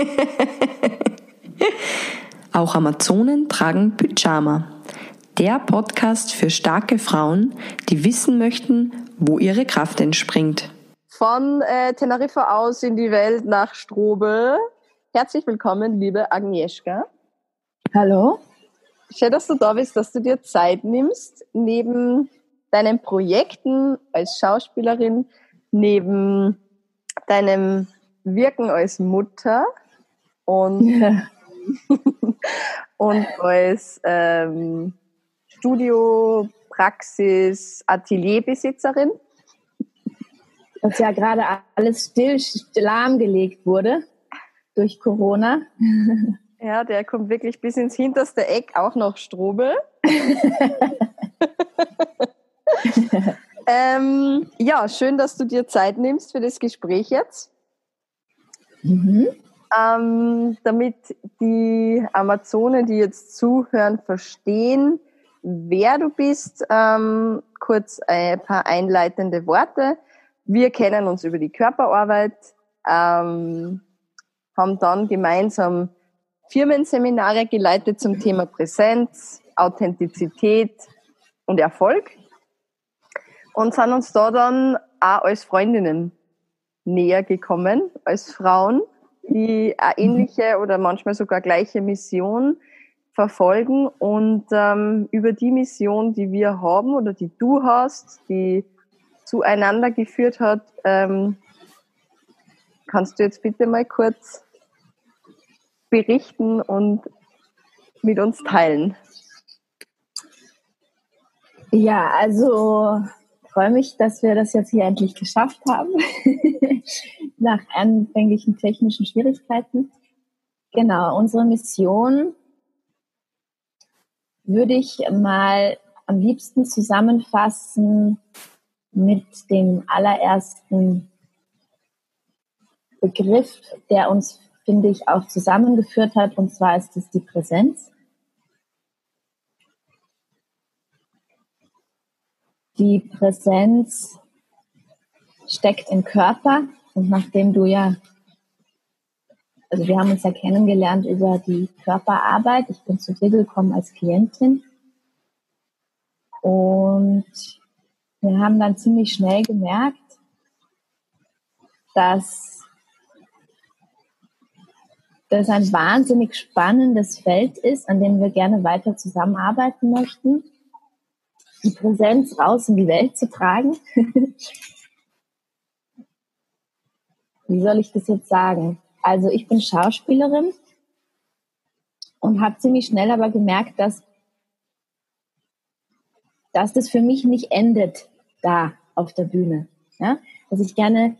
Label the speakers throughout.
Speaker 1: Auch Amazonen tragen Pyjama. Der Podcast für starke Frauen, die wissen möchten, wo ihre Kraft entspringt.
Speaker 2: Von äh, Teneriffa aus in die Welt nach Strobel. Herzlich willkommen, liebe Agnieszka.
Speaker 3: Hallo.
Speaker 2: Schön, dass du da bist, dass du dir Zeit nimmst, neben deinen Projekten als Schauspielerin, neben deinem Wirken als Mutter und, ja. und als ähm, Studio, Praxis, Atelierbesitzerin.
Speaker 3: Was ja gerade alles still, lahmgelegt wurde durch Corona.
Speaker 2: Ja, der kommt wirklich bis ins hinterste Eck, auch noch Strobel. ähm, ja, schön, dass du dir Zeit nimmst für das Gespräch jetzt. Mhm. Ähm, damit die Amazonen, die jetzt zuhören, verstehen, wer du bist. Ähm, kurz ein paar einleitende Worte. Wir kennen uns über die Körperarbeit, ähm, haben dann gemeinsam Firmenseminare geleitet zum Thema Präsenz, Authentizität und Erfolg und sind uns da dann auch als Freundinnen näher gekommen, als Frauen, die eine mhm. ähnliche oder manchmal sogar gleiche Mission verfolgen und ähm, über die Mission, die wir haben oder die du hast, die zueinander geführt hat, ähm, kannst du jetzt bitte mal kurz berichten und mit uns teilen?
Speaker 3: Ja, also freue mich, dass wir das jetzt hier endlich geschafft haben, nach anfänglichen technischen Schwierigkeiten. Genau, unsere Mission würde ich mal am liebsten zusammenfassen mit dem allerersten Begriff, der uns, finde ich, auch zusammengeführt hat, und zwar ist es die Präsenz. Die Präsenz steckt im Körper und nachdem du ja also wir haben uns ja kennengelernt über die Körperarbeit. Ich bin zu dir gekommen als Klientin. Und wir haben dann ziemlich schnell gemerkt, dass das ein wahnsinnig spannendes Feld ist, an dem wir gerne weiter zusammenarbeiten möchten. Die Präsenz raus in die Welt zu tragen. Wie soll ich das jetzt sagen? Also ich bin Schauspielerin und habe ziemlich schnell aber gemerkt, dass, dass das für mich nicht endet da auf der Bühne. Ja? Dass ich gerne,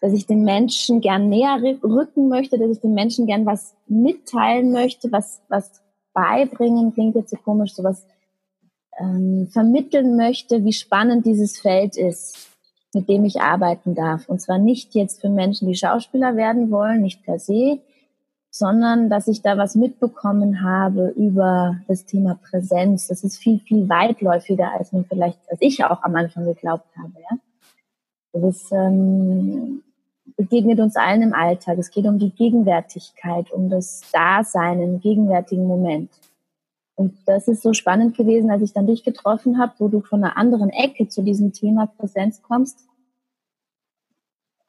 Speaker 3: dass ich den Menschen gern näher rücken möchte, dass ich den Menschen gern was mitteilen möchte, was, was beibringen, klingt jetzt so komisch, sowas ähm, vermitteln möchte, wie spannend dieses Feld ist mit dem ich arbeiten darf. Und zwar nicht jetzt für Menschen, die Schauspieler werden wollen, nicht per se, sondern dass ich da was mitbekommen habe über das Thema Präsenz. Das ist viel, viel weitläufiger, als man vielleicht, als ich auch am Anfang geglaubt habe. Ja? Das ähm, begegnet uns allen im Alltag. Es geht um die Gegenwärtigkeit, um das Dasein im gegenwärtigen Moment. Und das ist so spannend gewesen, als ich dann dich getroffen habe, wo du von einer anderen Ecke zu diesem Thema Präsenz kommst.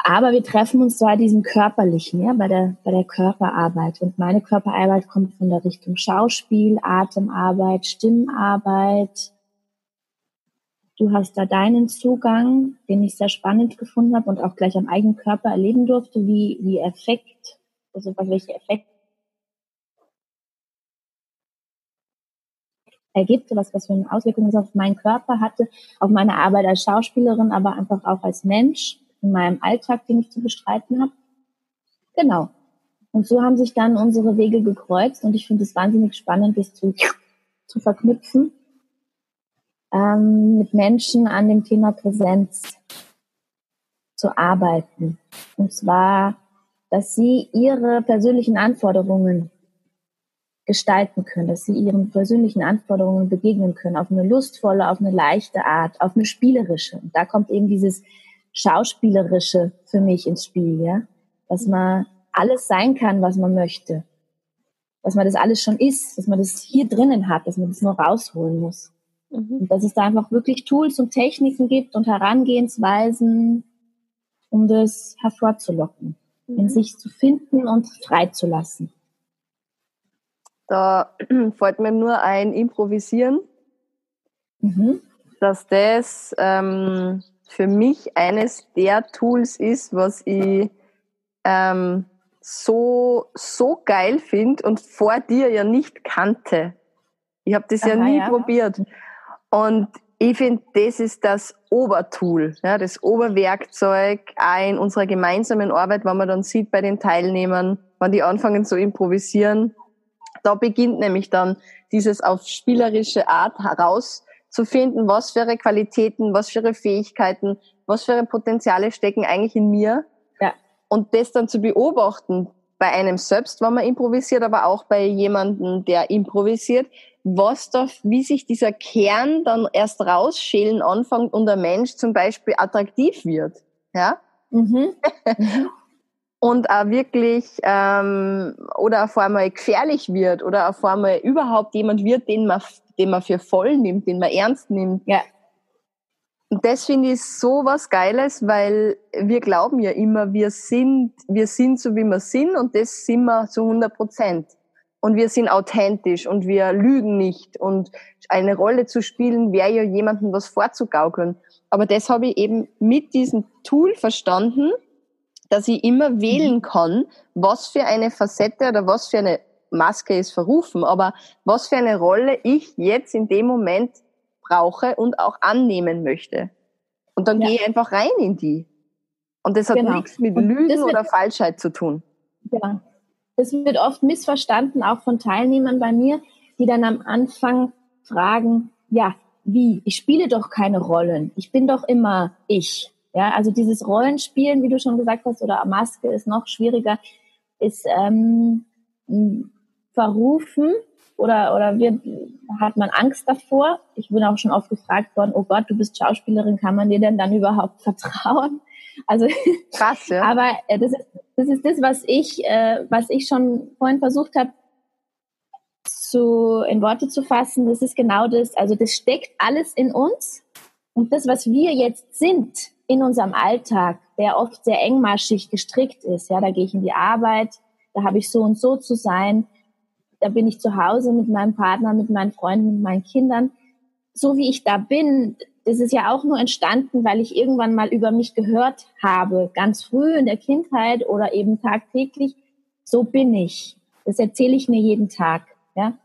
Speaker 3: Aber wir treffen uns zwar diesem körperlichen, ja, bei der, bei der Körperarbeit. Und meine Körperarbeit kommt von der Richtung Schauspiel, Atemarbeit, Stimmarbeit. Du hast da deinen Zugang, den ich sehr spannend gefunden habe und auch gleich am eigenen Körper erleben durfte, wie, wie Effekt, also welche Effekte ergibt, was, was für eine Auswirkung es auf meinen Körper hatte, auf meine Arbeit als Schauspielerin, aber einfach auch als Mensch in meinem Alltag, den ich zu bestreiten habe. Genau. Und so haben sich dann unsere Wege gekreuzt und ich finde es wahnsinnig spannend, das zu, zu verknüpfen ähm, mit Menschen an dem Thema Präsenz zu arbeiten. Und zwar, dass sie ihre persönlichen Anforderungen gestalten können, dass sie ihren persönlichen Anforderungen begegnen können, auf eine lustvolle, auf eine leichte Art, auf eine spielerische. Und da kommt eben dieses Schauspielerische für mich ins Spiel, ja, dass man alles sein kann, was man möchte. Dass man das alles schon ist, dass man das hier drinnen hat, dass man das nur rausholen muss. Mhm. Und dass es da einfach wirklich Tools und Techniken gibt und Herangehensweisen, um das hervorzulocken, mhm. in sich zu finden und freizulassen.
Speaker 2: Da fällt mir nur ein Improvisieren, mhm. dass das ähm, für mich eines der Tools ist, was ich ähm, so, so geil finde und vor dir ja nicht kannte. Ich habe das Aha, ja nie ja. probiert. Und ich finde, das ist das Obertool, ja, das Oberwerkzeug auch in unserer gemeinsamen Arbeit, wenn man dann sieht bei den Teilnehmern, wenn die anfangen zu improvisieren. Da beginnt nämlich dann dieses auf spielerische Art herauszufinden, was für ihre Qualitäten, was für ihre Fähigkeiten, was für ihre Potenziale stecken eigentlich in mir. Ja. Und das dann zu beobachten bei einem selbst, wenn man improvisiert, aber auch bei jemandem, der improvisiert, was da, wie sich dieser Kern dann erst rausschälen anfängt und der Mensch zum Beispiel attraktiv wird. Ja? Mhm. und auch wirklich ähm, oder auf einmal gefährlich wird oder auf einmal überhaupt jemand wird, den man, den man für voll nimmt, den man ernst nimmt. Ja. Und das finde ich so was Geiles, weil wir glauben ja immer, wir sind, wir sind so wie wir sind und das sind wir zu 100 Prozent und wir sind authentisch und wir lügen nicht und eine Rolle zu spielen wäre ja jemandem was vorzugaukeln. Aber das habe ich eben mit diesem Tool verstanden, dass ich immer wählen mhm. kann, was für eine Facette oder was für eine Maske ist verrufen, aber was für eine Rolle ich jetzt in dem Moment brauche und auch annehmen möchte. Und dann ja. gehe ich einfach rein in die. Und das hat genau. nichts mit Lügen oder Falschheit zu tun.
Speaker 3: Ja, das wird oft missverstanden, auch von Teilnehmern bei mir, die dann am Anfang fragen, ja, wie? Ich spiele doch keine Rollen. Ich bin doch immer ich. Ja, also dieses Rollenspielen, wie du schon gesagt hast, oder Maske ist noch schwieriger, ist ähm, verrufen oder oder wird, hat man Angst davor. Ich bin auch schon oft gefragt worden, oh Gott, du bist Schauspielerin, kann man dir denn dann überhaupt vertrauen? Also krass, ja. aber äh, das ist das ist das, was ich, äh, was ich schon vorhin versucht habe, zu, in Worte zu fassen. Das ist genau das. Also das steckt alles in uns. Und das, was wir jetzt sind in unserem Alltag, der oft sehr engmaschig gestrickt ist, ja, da gehe ich in die Arbeit, da habe ich so und so zu sein, da bin ich zu Hause mit meinem Partner, mit meinen Freunden, mit meinen Kindern. So wie ich da bin, das ist ja auch nur entstanden, weil ich irgendwann mal über mich gehört habe, ganz früh in der Kindheit oder eben tagtäglich. So bin ich. Das erzähle ich mir jeden Tag. Ja?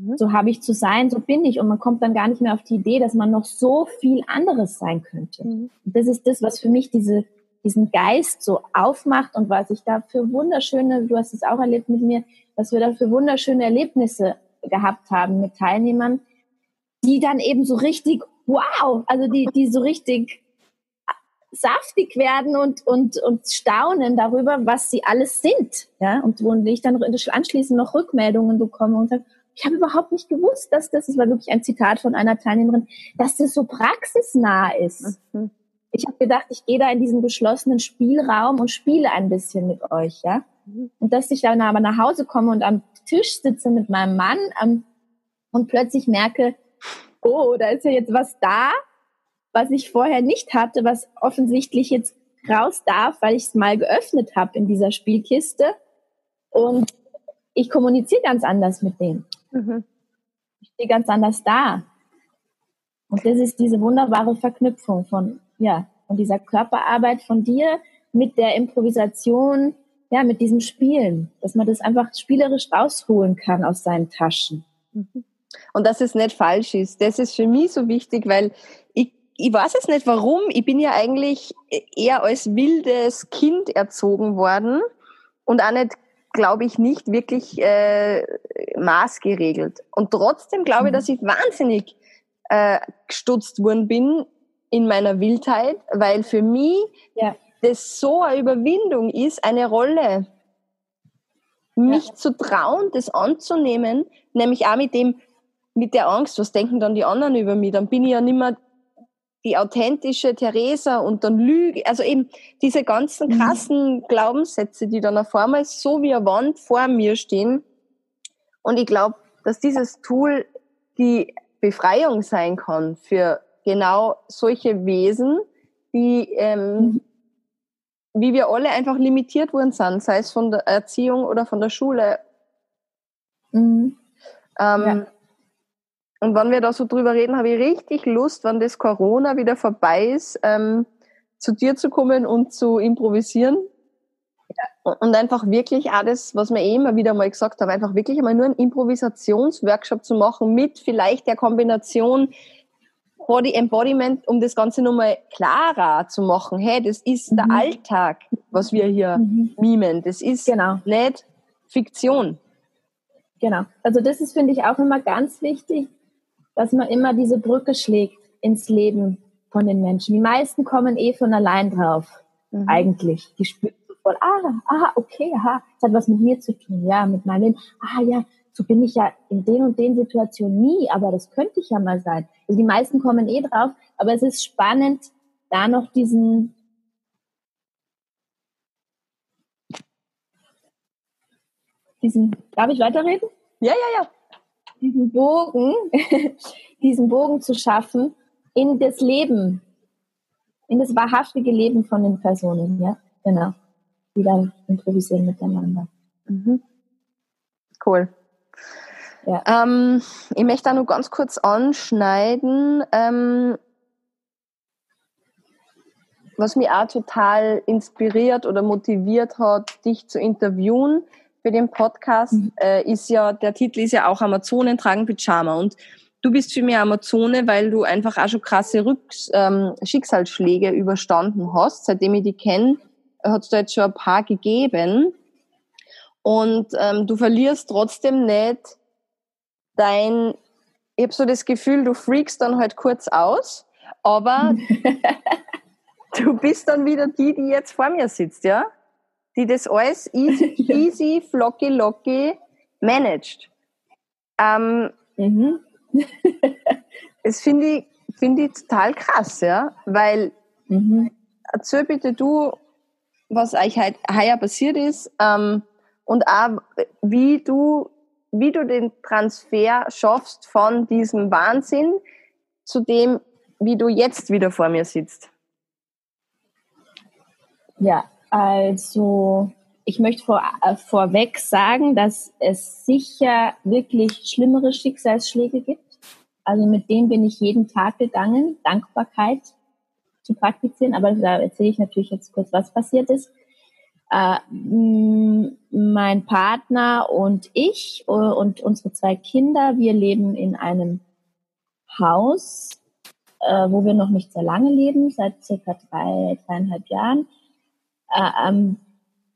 Speaker 3: Mhm. So habe ich zu sein, so bin ich. Und man kommt dann gar nicht mehr auf die Idee, dass man noch so viel anderes sein könnte. Mhm. Das ist das, was für mich diese, diesen Geist so aufmacht und was ich da für wunderschöne, du hast es auch erlebt mit mir, was wir da für wunderschöne Erlebnisse gehabt haben mit Teilnehmern, die dann eben so richtig wow, also die, die so richtig saftig werden und, und, und staunen darüber, was sie alles sind. Ja? Und wo ich dann anschließend noch Rückmeldungen bekomme und sage, ich habe überhaupt nicht gewusst, dass das, das war wirklich ein Zitat von einer Teilnehmerin, dass das so praxisnah ist. Mhm. Ich habe gedacht, ich gehe da in diesen geschlossenen Spielraum und spiele ein bisschen mit euch, ja. Mhm. Und dass ich dann aber nach Hause komme und am Tisch sitze mit meinem Mann ähm, und plötzlich merke, oh, da ist ja jetzt was da, was ich vorher nicht hatte, was offensichtlich jetzt raus darf, weil ich es mal geöffnet habe in dieser Spielkiste. Und ich kommuniziere ganz anders mit denen. Mhm. Ich stehe ganz anders da. Und das ist diese wunderbare Verknüpfung von, ja, von dieser Körperarbeit von dir mit der Improvisation, ja, mit diesem Spielen, dass man das einfach spielerisch rausholen kann aus seinen Taschen.
Speaker 2: Mhm und dass es nicht falsch ist. Das ist für mich so wichtig, weil ich, ich weiß jetzt nicht warum. Ich bin ja eigentlich eher als wildes Kind erzogen worden und auch nicht, glaube ich, nicht wirklich äh, maßgeregelt. Und trotzdem glaube mhm. ich, dass ich wahnsinnig äh, gestutzt worden bin in meiner Wildheit, weil für mich ja. das so eine Überwindung ist, eine Rolle mich ja. zu trauen, das anzunehmen, nämlich auch mit dem, mit der Angst, was denken dann die anderen über mich, dann bin ich ja nicht mehr die authentische Theresa und dann Lüge, also eben diese ganzen mhm. krassen Glaubenssätze, die dann auf einmal so wie eine Wand vor mir stehen. Und ich glaube, dass dieses Tool die Befreiung sein kann für genau solche Wesen, die, ähm, mhm. wie wir alle einfach limitiert worden sind, sei es von der Erziehung oder von der Schule. Mhm. Ähm, ja. Und wenn wir da so drüber reden, habe ich richtig Lust, wenn das Corona wieder vorbei ist, ähm, zu dir zu kommen und zu improvisieren. Und einfach wirklich alles, was wir eh immer wieder mal gesagt haben, einfach wirklich einmal nur einen Improvisationsworkshop zu machen mit vielleicht der Kombination Body Embodiment, um das Ganze nochmal klarer zu machen. Hey, das ist mhm. der Alltag, was wir hier mhm. mimen. Das ist genau. nicht Fiktion.
Speaker 3: Genau. Also das ist, finde ich, auch immer ganz wichtig, dass man immer diese Brücke schlägt ins Leben von den Menschen. Die meisten kommen eh von allein drauf, mhm. eigentlich. Die spüren sofort, ah, ah, okay, aha, das hat was mit mir zu tun, ja, mit meinem Leben. Ah, ja, so bin ich ja in den und den Situationen nie, aber das könnte ich ja mal sein. Also die meisten kommen eh drauf, aber es ist spannend, da noch diesen diesen, darf ich weiterreden?
Speaker 2: Ja, ja, ja
Speaker 3: diesen Bogen, diesen Bogen zu schaffen in das Leben, in das wahrhaftige Leben von den Personen, ja, genau, die dann improvisieren miteinander. Mhm.
Speaker 2: Cool. Ja. Ähm, ich möchte da nur ganz kurz anschneiden, ähm, was mich auch total inspiriert oder motiviert hat, dich zu interviewen für den Podcast mhm. äh, ist ja, der Titel ist ja auch Amazonen tragen Pyjama. Und du bist für mich Amazone, weil du einfach auch schon krasse Rücks ähm, Schicksalsschläge überstanden hast. Seitdem ich die kenne, hat es da jetzt schon ein paar gegeben. Und ähm, du verlierst trotzdem nicht dein, ich habe so das Gefühl, du freakst dann halt kurz aus, aber du bist dann wieder die, die jetzt vor mir sitzt, ja? Die das alles easy, easy flocky, locky managt. Ähm, mhm. das finde ich, finde ich total krass, ja, weil, mhm. erzähl bitte du, was euch heuer passiert ist, ähm, und auch, wie du, wie du den Transfer schaffst von diesem Wahnsinn zu dem, wie du jetzt wieder vor mir sitzt.
Speaker 3: Ja, also ich möchte vor, äh, vorweg sagen, dass es sicher wirklich schlimmere Schicksalsschläge gibt. Also mit denen bin ich jeden Tag gegangen, Dankbarkeit zu praktizieren. Aber da erzähle ich natürlich jetzt kurz, was passiert ist. Äh, mein Partner und ich äh, und unsere zwei Kinder, wir leben in einem Haus, äh, wo wir noch nicht sehr lange leben, seit circa drei, dreieinhalb Jahren ähm,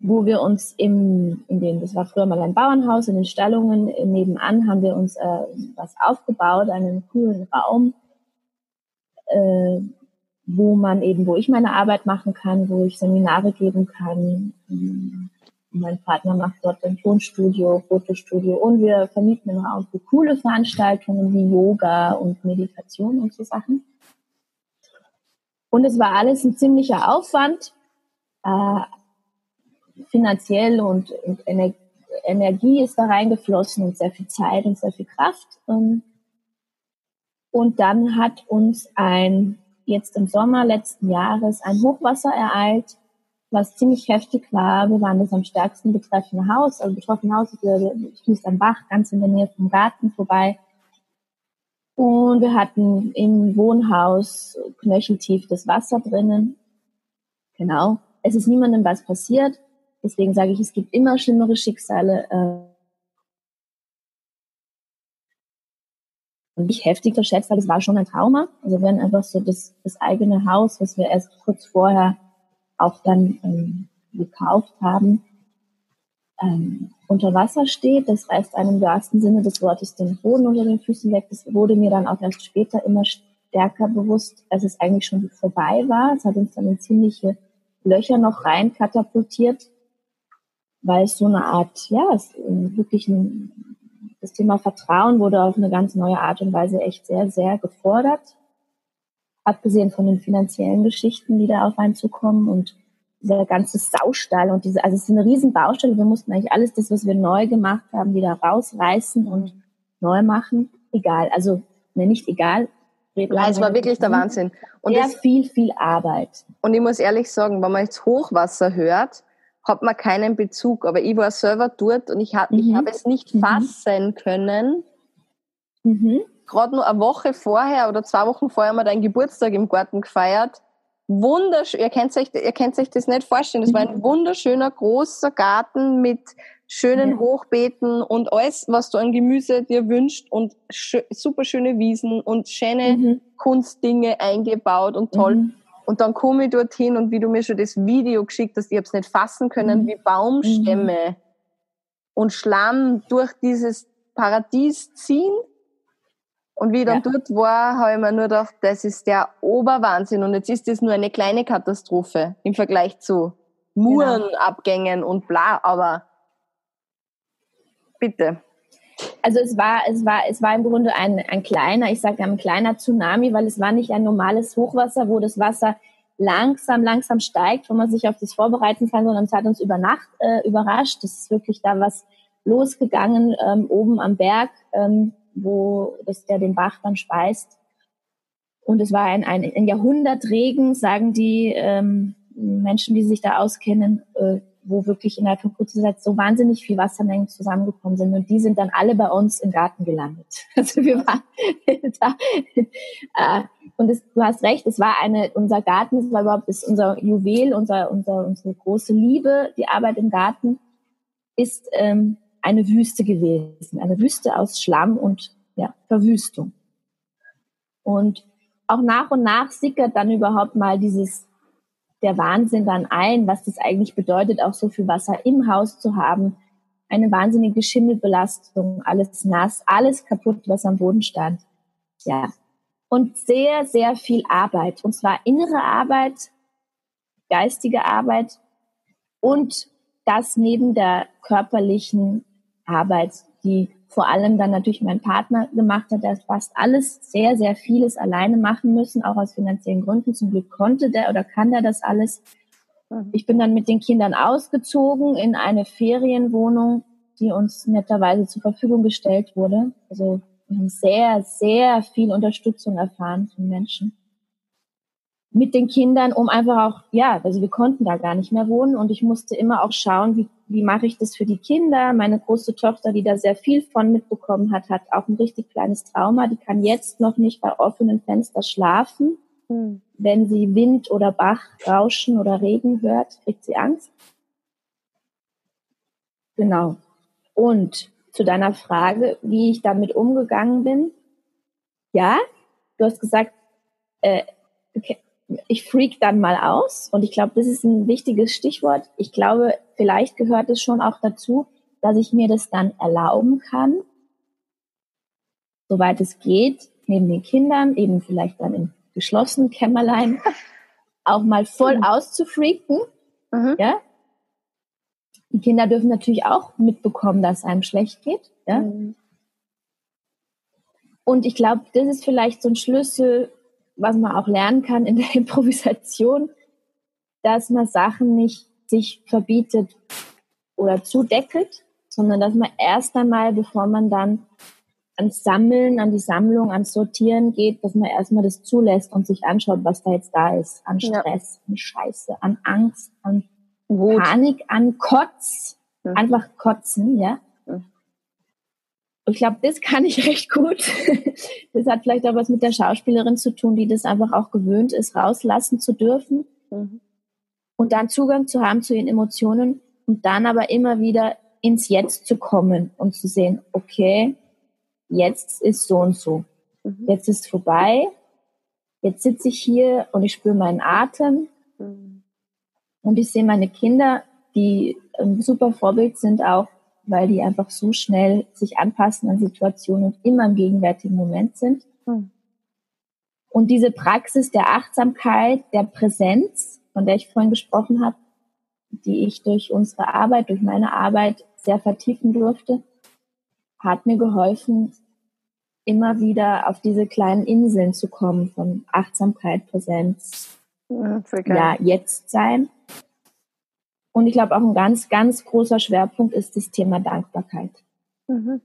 Speaker 3: wo wir uns im, in den, das war früher mal ein Bauernhaus, in den Stallungen nebenan haben wir uns äh, was aufgebaut, einen coolen Raum, äh, wo man eben, wo ich meine Arbeit machen kann, wo ich Seminare geben kann. Mein Partner macht dort ein Tonstudio, Fotostudio und wir vermieten einen Raum für coole Veranstaltungen wie Yoga und Meditation und so Sachen. Und es war alles ein ziemlicher Aufwand, äh, finanziell und, und Ener Energie ist da reingeflossen und sehr viel Zeit und sehr viel Kraft. Ähm, und dann hat uns ein, jetzt im Sommer letzten Jahres, ein Hochwasser ereilt, was ziemlich heftig war. Wir waren das am stärksten betreffende Haus, also betroffene Haus, fließt am Bach, ganz in der Nähe vom Garten vorbei. Und wir hatten im Wohnhaus knöcheltief das Wasser drinnen. Genau es ist niemandem was passiert. Deswegen sage ich, es gibt immer schlimmere Schicksale. Äh, und nicht heftig verschätzt, weil es war schon ein Trauma. Also wenn einfach so das, das eigene Haus, was wir erst kurz vorher auch dann ähm, gekauft haben, ähm, unter Wasser steht, das reißt einem im wahrsten Sinne des Wortes den Boden unter den Füßen weg. Das wurde mir dann auch erst später immer stärker bewusst, als es eigentlich schon vorbei war. Es hat uns dann eine ziemliche Löcher noch rein katapultiert, weil es so eine Art, ja, es wirklich ein, das Thema Vertrauen wurde auf eine ganz neue Art und Weise echt sehr, sehr gefordert. abgesehen von den finanziellen Geschichten, die da auf einen zukommen und dieser ganze Saustall und diese, also es ist eine riesen Baustelle. Wir mussten eigentlich alles das, was wir neu gemacht haben, wieder rausreißen und neu machen. Egal, also ne, nicht egal.
Speaker 2: Ja, es war wirklich der Wahnsinn.
Speaker 3: Und sehr viel, viel Arbeit.
Speaker 2: Und ich muss ehrlich sagen, wenn man jetzt Hochwasser hört, hat man keinen Bezug. Aber ich war selber dort und ich, hab, mhm. ich habe es nicht mhm. fassen können. Mhm. Gerade nur eine Woche vorher oder zwei Wochen vorher haben wir deinen Geburtstag im Garten gefeiert wunderschön, ihr könnt euch, ihr könnt euch das nicht vorstellen, es war ein mhm. wunderschöner, großer Garten mit schönen ja. Hochbeeten und alles, was du an Gemüse dir wünscht und super schöne Wiesen und schöne mhm. Kunstdinge eingebaut und toll. Mhm. Und dann komme ich dorthin und wie du mir schon das Video geschickt hast, ich habe es nicht fassen können, mhm. wie Baumstämme mhm. und Schlamm durch dieses Paradies ziehen und wie ich dann ja. dort war, habe ich mir nur gedacht, das ist der Oberwahnsinn. Und jetzt ist das nur eine kleine Katastrophe im Vergleich zu Murenabgängen genau. und bla, aber bitte.
Speaker 3: Also es war, es war, es war im Grunde ein, ein kleiner, ich sage ein kleiner Tsunami, weil es war nicht ein normales Hochwasser, wo das Wasser langsam, langsam steigt, wo man sich auf das vorbereiten kann, sondern es hat uns über Nacht äh, überrascht. Es ist wirklich da was losgegangen ähm, oben am Berg. Ähm, wo das, der den Bach dann speist. Und es war ein, ein, ein Jahrhundertregen, sagen die ähm, Menschen, die sich da auskennen, äh, wo wirklich innerhalb von kurzer Zeit so wahnsinnig viel Wassermengen zusammengekommen sind. Und die sind dann alle bei uns im Garten gelandet. Also wir waren da. Äh, und es, du hast recht, es war eine, unser Garten, es war überhaupt ist unser Juwel, unser, unser, unsere große Liebe, die Arbeit im Garten, ist ähm, eine Wüste gewesen, eine Wüste aus Schlamm und ja, Verwüstung. Und auch nach und nach sickert dann überhaupt mal dieses, der Wahnsinn dann ein, was das eigentlich bedeutet, auch so viel Wasser im Haus zu haben. Eine wahnsinnige Schimmelbelastung, alles nass, alles kaputt, was am Boden stand. Ja. Und sehr, sehr viel Arbeit. Und zwar innere Arbeit, geistige Arbeit und das neben der körperlichen Arbeit, die vor allem dann natürlich mein Partner gemacht hat, der fast alles, sehr, sehr vieles alleine machen müssen, auch aus finanziellen Gründen. Zum Glück konnte der oder kann der das alles. Mhm. Ich bin dann mit den Kindern ausgezogen in eine Ferienwohnung, die uns netterweise zur Verfügung gestellt wurde. Also wir haben sehr, sehr viel Unterstützung erfahren von Menschen mit den Kindern, um einfach auch, ja, also wir konnten da gar nicht mehr wohnen und ich musste immer auch schauen, wie, wie mache ich das für die Kinder. Meine große Tochter, die da sehr viel von mitbekommen hat, hat auch ein richtig kleines Trauma. Die kann jetzt noch nicht bei offenen Fenstern schlafen. Hm. Wenn sie Wind oder Bach rauschen oder Regen hört, kriegt sie Angst. Genau. Und zu deiner Frage, wie ich damit umgegangen bin. Ja, du hast gesagt, äh, okay, ich freak dann mal aus. Und ich glaube, das ist ein wichtiges Stichwort. Ich glaube, vielleicht gehört es schon auch dazu, dass ich mir das dann erlauben kann, soweit es geht, neben den Kindern, eben vielleicht dann im geschlossenen Kämmerlein, auch mal voll mhm. auszufreaken. Mhm. Ja? Die Kinder dürfen natürlich auch mitbekommen, dass es einem schlecht geht. Ja? Mhm. Und ich glaube, das ist vielleicht so ein Schlüssel was man auch lernen kann in der Improvisation, dass man Sachen nicht sich verbietet oder zudeckelt, sondern dass man erst einmal, bevor man dann ans Sammeln, an die Sammlung, ans Sortieren geht, dass man erstmal das zulässt und sich anschaut, was da jetzt da ist. An Stress, ja. an Scheiße, an Angst, an Wut. Panik, an Kotz. Mhm. Einfach kotzen, ja. Ich glaube, das kann ich recht gut. Das hat vielleicht auch was mit der Schauspielerin zu tun, die das einfach auch gewöhnt ist, rauslassen zu dürfen mhm. und dann Zugang zu haben zu ihren Emotionen und dann aber immer wieder ins Jetzt zu kommen und zu sehen, okay, jetzt ist so und so. Mhm. Jetzt ist vorbei. Jetzt sitze ich hier und ich spüre meinen Atem. Mhm. Und ich sehe meine Kinder, die ein super Vorbild sind auch weil die einfach so schnell sich anpassen an Situationen und immer im gegenwärtigen Moment sind. Mhm. Und diese Praxis der Achtsamkeit, der Präsenz, von der ich vorhin gesprochen habe, die ich durch unsere Arbeit, durch meine Arbeit sehr vertiefen durfte, hat mir geholfen, immer wieder auf diese kleinen Inseln zu kommen von Achtsamkeit, Präsenz, ja, ja jetzt sein. Und ich glaube auch ein ganz, ganz großer Schwerpunkt ist das Thema Dankbarkeit. Mhm.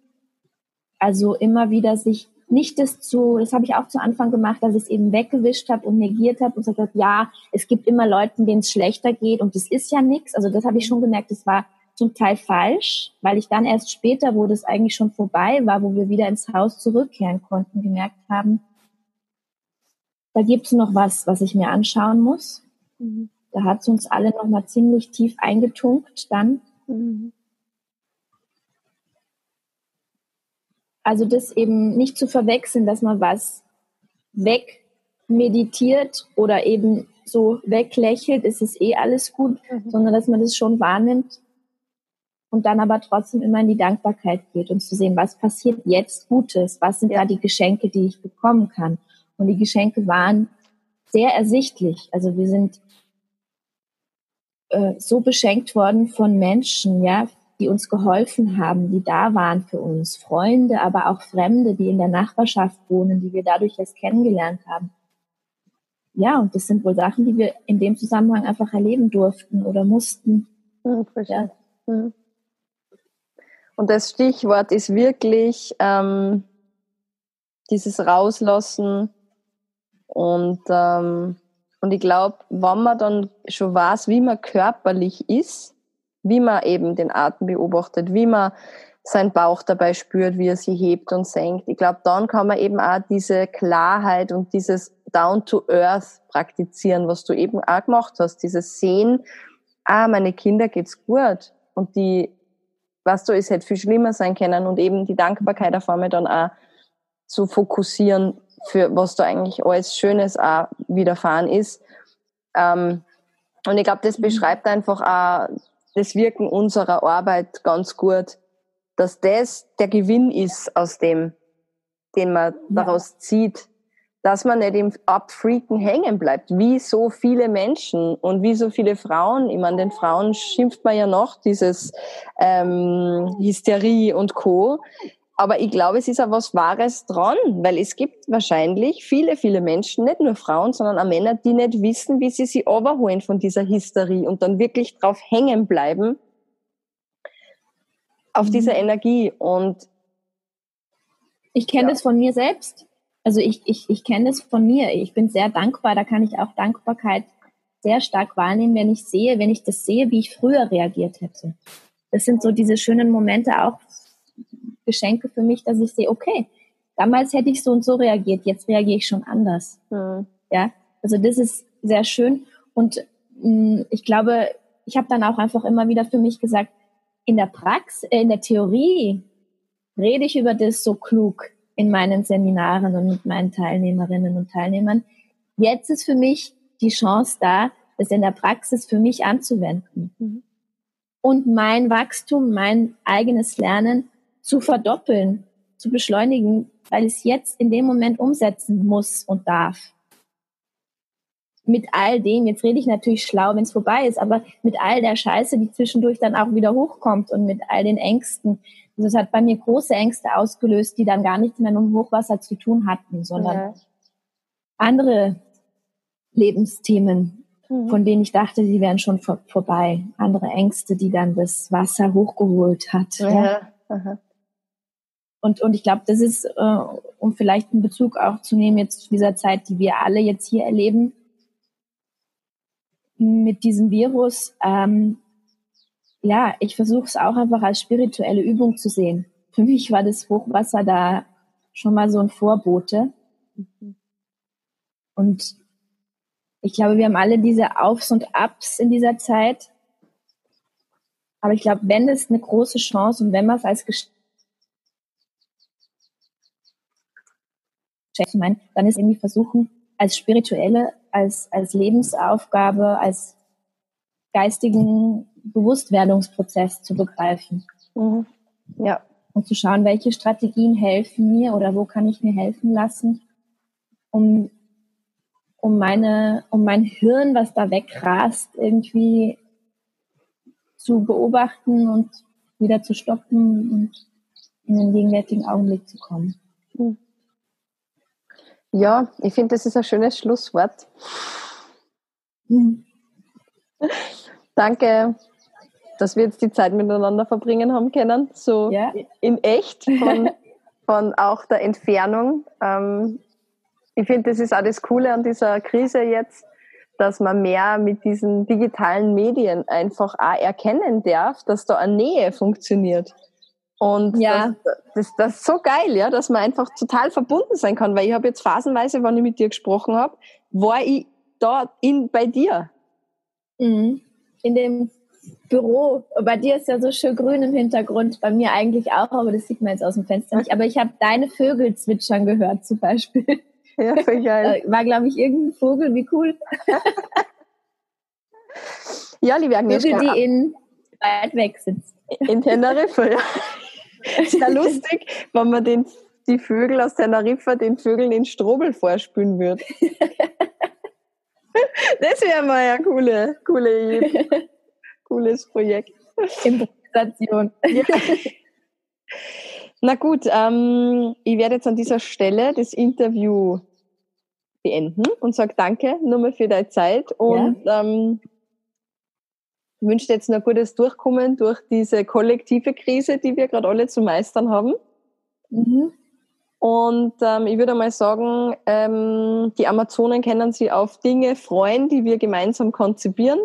Speaker 3: Also immer wieder sich nicht das zu, das habe ich auch zu Anfang gemacht, dass ich es eben weggewischt habe und negiert habe und gesagt habe, ja, es gibt immer Leuten, denen es schlechter geht und das ist ja nichts. Also das habe ich schon gemerkt, das war zum Teil falsch, weil ich dann erst später, wo das eigentlich schon vorbei war, wo wir wieder ins Haus zurückkehren konnten, gemerkt haben, da gibt es noch was, was ich mir anschauen muss. Mhm. Da hat es uns alle noch mal ziemlich tief eingetunkt dann. Mhm. Also das eben nicht zu verwechseln, dass man was wegmeditiert oder eben so weglächelt, ist es eh alles gut, mhm. sondern dass man das schon wahrnimmt und dann aber trotzdem immer in die Dankbarkeit geht und zu sehen, was passiert jetzt Gutes, was sind ja. da die Geschenke, die ich bekommen kann. Und die Geschenke waren sehr ersichtlich. Also wir sind äh, so beschenkt worden von Menschen, ja, die uns geholfen haben, die da waren für uns, Freunde, aber auch Fremde, die in der Nachbarschaft wohnen, die wir dadurch erst kennengelernt haben. Ja, und das sind wohl Sachen, die wir in dem Zusammenhang einfach erleben durften oder mussten.
Speaker 2: Mhm, ja. Mhm. Und das Stichwort ist wirklich ähm, dieses Rauslassen und ähm, und ich glaube, wenn man dann schon weiß, wie man körperlich ist, wie man eben den Atem beobachtet, wie man seinen Bauch dabei spürt, wie er sie hebt und senkt. Ich glaube, dann kann man eben auch diese Klarheit und dieses Down to Earth praktizieren, was du eben auch gemacht hast. Dieses Sehen, ah, meine Kinder geht's gut. Und die, was du, es hätte viel schlimmer sein können und eben die Dankbarkeit auf einmal dann auch zu fokussieren für was da eigentlich alles Schönes auch widerfahren ist. Ähm, und ich glaube, das beschreibt einfach auch das Wirken unserer Arbeit ganz gut, dass das der Gewinn ist aus dem, den man ja. daraus zieht, dass man nicht im Abfreaken hängen bleibt, wie so viele Menschen und wie so viele Frauen. Ich meine, den Frauen schimpft man ja noch, dieses ähm, Hysterie und Co. Aber ich glaube, es ist auch was Wahres dran, weil es gibt wahrscheinlich viele, viele Menschen, nicht nur Frauen, sondern auch Männer, die nicht wissen, wie sie sie überholen von dieser Hysterie und dann wirklich drauf hängen bleiben auf mhm. dieser Energie. Und
Speaker 3: ich kenne ja. das von mir selbst. Also ich, ich, ich kenne das von mir. Ich bin sehr dankbar. Da kann ich auch Dankbarkeit sehr stark wahrnehmen, wenn ich sehe, wenn ich das sehe, wie ich früher reagiert hätte. Das sind so diese schönen Momente auch Geschenke für mich, dass ich sehe, okay, damals hätte ich so und so reagiert, jetzt reagiere ich schon anders. Mhm. Ja, also das ist sehr schön und mh, mm, ich glaube, ich habe dann auch einfach immer wieder für mich gesagt, in der Praxis, äh, in der Theorie rede ich über das so klug in meinen Seminaren und mit meinen Teilnehmerinnen und Teilnehmern. Jetzt ist für mich die Chance da, das in der Praxis für mich anzuwenden. Mhm. Und mein Wachstum, mein eigenes Lernen zu verdoppeln, zu beschleunigen, weil ich es jetzt in dem Moment umsetzen muss und darf. Mit all dem, jetzt rede ich natürlich schlau, wenn es vorbei ist, aber mit all der Scheiße, die zwischendurch dann auch wieder hochkommt und mit all den Ängsten. Also hat bei mir große Ängste ausgelöst, die dann gar nichts mehr mit dem Hochwasser zu tun hatten, sondern ja. andere Lebensthemen, mhm. von denen ich dachte, sie wären schon vor, vorbei. Andere Ängste, die dann das Wasser hochgeholt hat. Ja. ja. Und, und ich glaube, das ist, äh, um vielleicht einen Bezug auch zu nehmen jetzt zu dieser Zeit, die wir alle jetzt hier erleben, mit diesem Virus, ähm, ja, ich versuche es auch einfach als spirituelle Übung zu sehen. Für mich war das Hochwasser da schon mal so ein Vorbote. Und ich glaube, wir haben alle diese Aufs und Ups in dieser Zeit. Aber ich glaube, wenn es eine große Chance und wenn man es als zu meinen, dann ist irgendwie versuchen, als spirituelle, als, als Lebensaufgabe, als geistigen Bewusstwerdungsprozess zu begreifen. Mhm. Ja. Und zu schauen, welche Strategien helfen mir oder wo kann ich mir helfen lassen, um, um meine, um mein Hirn, was da wegrast, irgendwie zu beobachten und wieder zu stoppen und in den gegenwärtigen Augenblick zu kommen. Mhm.
Speaker 2: Ja, ich finde, das ist ein schönes Schlusswort. Mhm. Danke, dass wir jetzt die Zeit miteinander verbringen haben können, so ja. in echt, von, von auch der Entfernung. Ähm, ich finde, das ist auch das Coole an dieser Krise jetzt, dass man mehr mit diesen digitalen Medien einfach auch erkennen darf, dass da eine Nähe funktioniert. Und ja. das, das, das ist so geil, ja, dass man einfach total verbunden sein kann, weil ich habe jetzt phasenweise, wenn ich mit dir gesprochen habe, war ich da in, bei dir.
Speaker 3: Mhm. In dem Büro. Bei dir ist ja so schön grün im Hintergrund, bei mir eigentlich auch, aber das sieht man jetzt aus dem Fenster nicht. Aber ich habe deine Vögel zwitschern gehört zum Beispiel. Ja, voll geil. War, glaube ich, irgendein Vogel, wie cool.
Speaker 2: ja, liebe Agnieszka.
Speaker 3: Vögel, die in weit weg sitzt.
Speaker 2: In Teneriffa, ja. Sehr lustig, wenn man den, die Vögel aus Teneriffa den Vögeln in Strobel vorspülen würde. Das wäre mal ein coole, coole, cooles Projekt.
Speaker 3: Improvisation. Ja.
Speaker 2: Na gut, ähm, ich werde jetzt an dieser Stelle das Interview beenden und sage danke nochmal für deine Zeit und ja. ähm, wünsche jetzt noch ein gutes Durchkommen durch diese kollektive Krise, die wir gerade alle zu meistern haben. Mhm. Und ähm, ich würde mal sagen, ähm, die Amazonen können sich auf Dinge freuen, die wir gemeinsam konzipieren.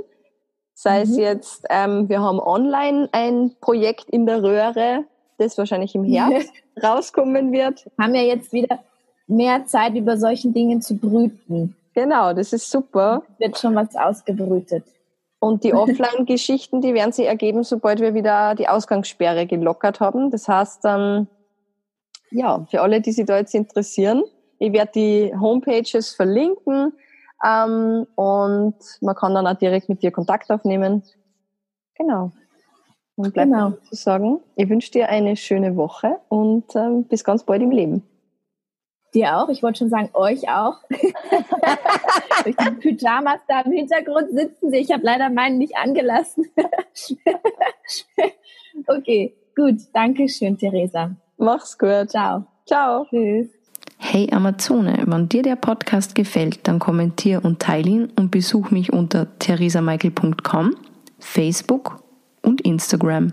Speaker 2: Sei mhm. es jetzt, ähm, wir haben online ein Projekt in der Röhre, das wahrscheinlich im Herbst rauskommen wird.
Speaker 3: Haben ja jetzt wieder mehr Zeit, über solchen Dingen zu brüten.
Speaker 2: Genau, das ist super.
Speaker 3: Wird schon was ausgebrütet.
Speaker 2: Und die Offline-Geschichten, die werden sich ergeben, sobald wir wieder die Ausgangssperre gelockert haben. Das heißt, ähm, ja, für alle, die sich da jetzt interessieren, ich werde die Homepages verlinken ähm, und man kann dann auch direkt mit dir Kontakt aufnehmen. Genau. Und bleibt genau. zu sagen, ich wünsche dir eine schöne Woche und ähm, bis ganz bald im Leben.
Speaker 3: Dir auch, ich wollte schon sagen, euch auch. Durch die Pyjamas da im Hintergrund sitzen sie. Ich habe leider meinen nicht angelassen. okay, gut. Danke schön, Theresa.
Speaker 2: Mach's gut.
Speaker 3: Ciao.
Speaker 2: Ciao. Tschüss.
Speaker 1: Hey Amazone, wenn dir der Podcast gefällt, dann kommentier und teile ihn und besuch mich unter theresamichael.com, Facebook und Instagram.